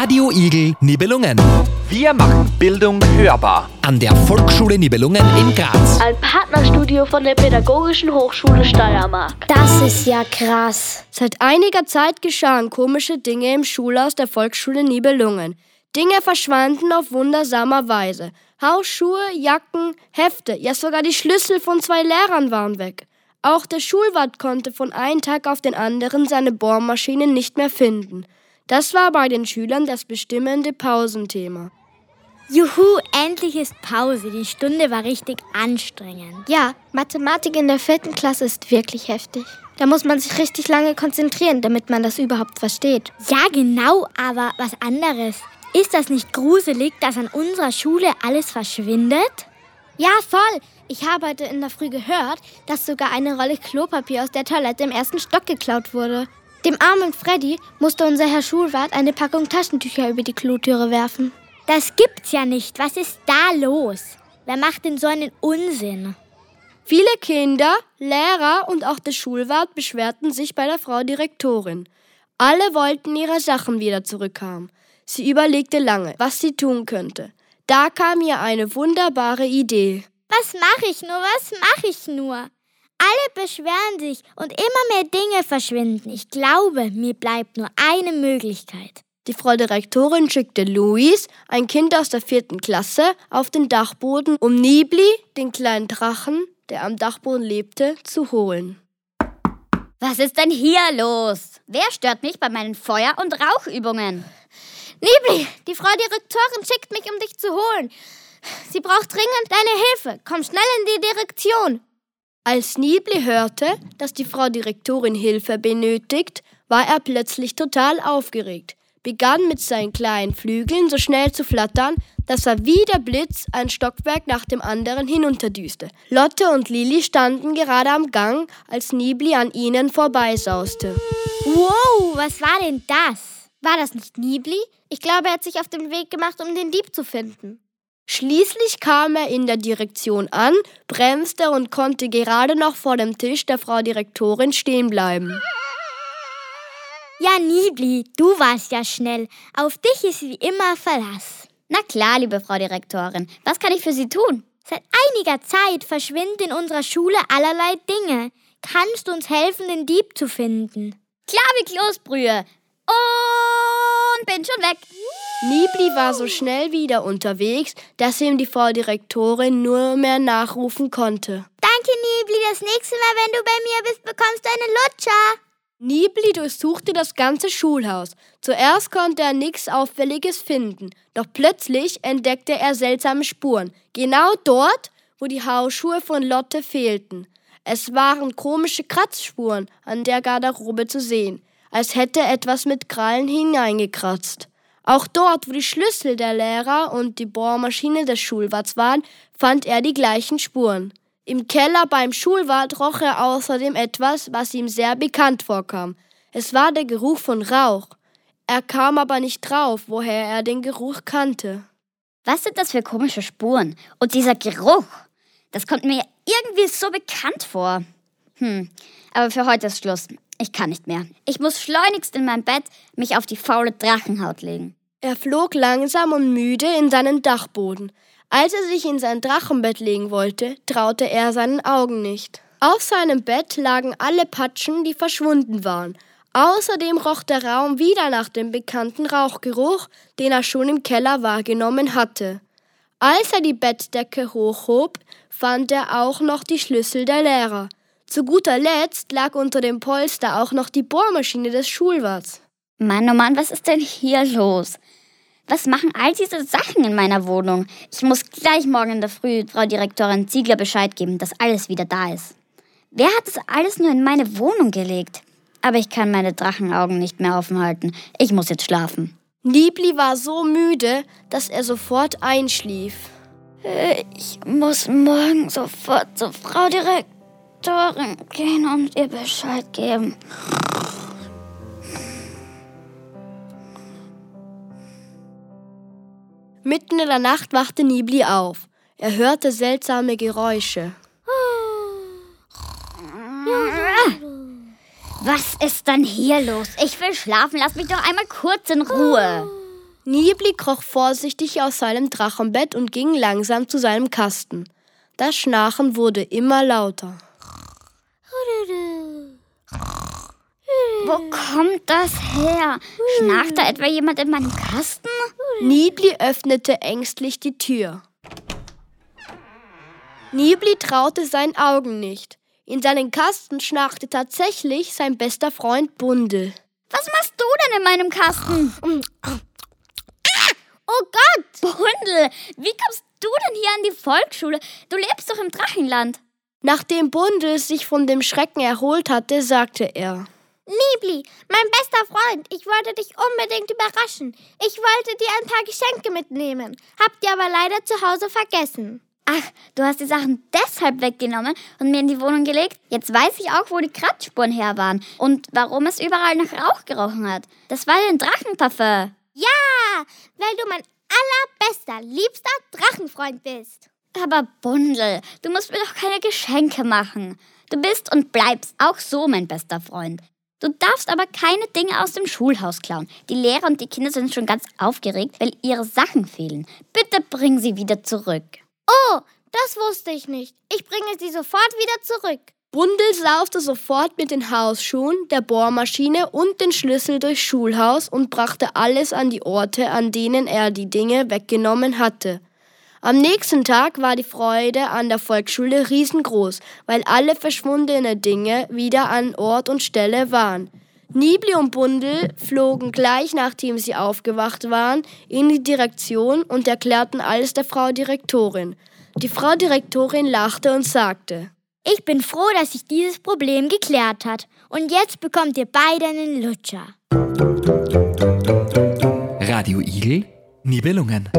Radio Igel Nibelungen. Wir machen Bildung hörbar. An der Volksschule Nibelungen in Graz. Ein Partnerstudio von der Pädagogischen Hochschule Steiermark. Das ist ja krass. Seit einiger Zeit geschahen komische Dinge im Schulhaus der Volksschule Nibelungen. Dinge verschwanden auf wundersame Weise. Hausschuhe, Jacken, Hefte, ja sogar die Schlüssel von zwei Lehrern waren weg. Auch der Schulwart konnte von einem Tag auf den anderen seine Bohrmaschine nicht mehr finden. Das war bei den Schülern das bestimmende Pausenthema. Juhu, endlich ist Pause. Die Stunde war richtig anstrengend. Ja, Mathematik in der vierten Klasse ist wirklich heftig. Da muss man sich richtig lange konzentrieren, damit man das überhaupt versteht. Ja, genau, aber was anderes. Ist das nicht gruselig, dass an unserer Schule alles verschwindet? Ja, voll. Ich habe heute in der Früh gehört, dass sogar eine Rolle Klopapier aus der Toilette im ersten Stock geklaut wurde. Dem armen Freddy musste unser Herr Schulwart eine Packung Taschentücher über die Klotüre werfen. Das gibt's ja nicht. Was ist da los? Wer macht denn so einen Unsinn? Viele Kinder, Lehrer und auch der Schulwart beschwerten sich bei der Frau Direktorin. Alle wollten ihre Sachen wieder zurückhaben. Sie überlegte lange, was sie tun könnte. Da kam ihr eine wunderbare Idee. Was mache ich nur? Was mache ich nur? Alle beschweren sich und immer mehr Dinge verschwinden. Ich glaube, mir bleibt nur eine Möglichkeit. Die Frau Direktorin schickte Luis, ein Kind aus der vierten Klasse, auf den Dachboden, um Nibli, den kleinen Drachen, der am Dachboden lebte, zu holen. Was ist denn hier los? Wer stört mich bei meinen Feuer- und Rauchübungen? Nibli, die Frau Direktorin schickt mich, um dich zu holen. Sie braucht dringend deine Hilfe. Komm schnell in die Direktion. Als Nibli hörte, dass die Frau Direktorin Hilfe benötigt, war er plötzlich total aufgeregt, begann mit seinen kleinen Flügeln so schnell zu flattern, dass er wie der Blitz ein Stockwerk nach dem anderen hinunterdüste. Lotte und Lili standen gerade am Gang, als Nibli an ihnen vorbeisauste. Wow, was war denn das? War das nicht Nibli? Ich glaube, er hat sich auf den Weg gemacht, um den Dieb zu finden. Schließlich kam er in der Direktion an, bremste und konnte gerade noch vor dem Tisch der Frau Direktorin stehen bleiben. Ja, Nibli, du warst ja schnell. Auf dich ist wie immer Verlass. Na klar, liebe Frau Direktorin. Was kann ich für Sie tun? Seit einiger Zeit verschwinden in unserer Schule allerlei Dinge. Kannst du uns helfen, den Dieb zu finden? Klar wie Kloßbrühe. Und bin schon weg. Nibli war so schnell wieder unterwegs, dass ihm die Frau Direktorin nur mehr nachrufen konnte. Danke, Nibli. Das nächste Mal, wenn du bei mir bist, bekommst du eine Lutscher. Nibli durchsuchte das ganze Schulhaus. Zuerst konnte er nichts Auffälliges finden, doch plötzlich entdeckte er seltsame Spuren. Genau dort, wo die Hausschuhe von Lotte fehlten. Es waren komische Kratzspuren an der Garderobe zu sehen, als hätte etwas mit Krallen hineingekratzt. Auch dort, wo die Schlüssel der Lehrer und die Bohrmaschine des Schulwarts waren, fand er die gleichen Spuren. Im Keller beim Schulwart roch er außerdem etwas, was ihm sehr bekannt vorkam. Es war der Geruch von Rauch. Er kam aber nicht drauf, woher er den Geruch kannte. Was sind das für komische Spuren? Und dieser Geruch, das kommt mir irgendwie so bekannt vor. Hm, aber für heute ist Schluss. Ich kann nicht mehr. Ich muss schleunigst in mein Bett mich auf die faule Drachenhaut legen. Er flog langsam und müde in seinen Dachboden. Als er sich in sein Drachenbett legen wollte, traute er seinen Augen nicht. Auf seinem Bett lagen alle Patschen, die verschwunden waren. Außerdem roch der Raum wieder nach dem bekannten Rauchgeruch, den er schon im Keller wahrgenommen hatte. Als er die Bettdecke hochhob, fand er auch noch die Schlüssel der Lehrer. Zu guter Letzt lag unter dem Polster auch noch die Bohrmaschine des Schulwarts. Mann, oh Mann, was ist denn hier los? Was machen all diese Sachen in meiner Wohnung? Ich muss gleich morgen in der Früh Frau Direktorin Ziegler Bescheid geben, dass alles wieder da ist. Wer hat das alles nur in meine Wohnung gelegt? Aber ich kann meine Drachenaugen nicht mehr offen halten. Ich muss jetzt schlafen. Nibli war so müde, dass er sofort einschlief. Ich muss morgen sofort zur Frau Direktorin gehen und ihr Bescheid geben. Mitten in der Nacht wachte Nibli auf. Er hörte seltsame Geräusche. Was ist denn hier los? Ich will schlafen. Lass mich doch einmal kurz in Ruhe. Nibli kroch vorsichtig aus seinem Drachenbett und ging langsam zu seinem Kasten. Das Schnarchen wurde immer lauter. Wo kommt das her? Schnarcht da etwa jemand in meinem Kasten? Nibli öffnete ängstlich die Tür. Nibli traute seinen Augen nicht. In seinen Kasten schnarchte tatsächlich sein bester Freund Bundel. Was machst du denn in meinem Kasten? Oh Gott! Bundel, wie kommst du denn hier an die Volksschule? Du lebst doch im Drachenland. Nachdem Bundel sich von dem Schrecken erholt hatte, sagte er. Nibli, mein bester Freund, ich wollte dich unbedingt überraschen. Ich wollte dir ein paar Geschenke mitnehmen, hab die aber leider zu Hause vergessen. Ach, du hast die Sachen deshalb weggenommen und mir in die Wohnung gelegt? Jetzt weiß ich auch, wo die Kratzspuren her waren und warum es überall nach Rauch gerochen hat. Das war dein Drachenparfum. Ja, weil du mein allerbester, liebster Drachenfreund bist. Aber Bundel, du musst mir doch keine Geschenke machen. Du bist und bleibst auch so mein bester Freund. Du darfst aber keine Dinge aus dem Schulhaus klauen. Die Lehrer und die Kinder sind schon ganz aufgeregt, weil ihre Sachen fehlen. Bitte bring sie wieder zurück. Oh, das wusste ich nicht. Ich bringe sie sofort wieder zurück. Bundel saufte sofort mit den Hausschuhen, der Bohrmaschine und den Schlüssel durchs Schulhaus und brachte alles an die Orte, an denen er die Dinge weggenommen hatte. Am nächsten Tag war die Freude an der Volksschule riesengroß, weil alle verschwundene Dinge wieder an Ort und Stelle waren. Nibli und Bundel flogen gleich nachdem sie aufgewacht waren in die Direktion und erklärten alles der Frau Direktorin. Die Frau Direktorin lachte und sagte, Ich bin froh, dass sich dieses Problem geklärt hat. Und jetzt bekommt ihr beide einen Lutscher. Radio Igel, Nibelungen.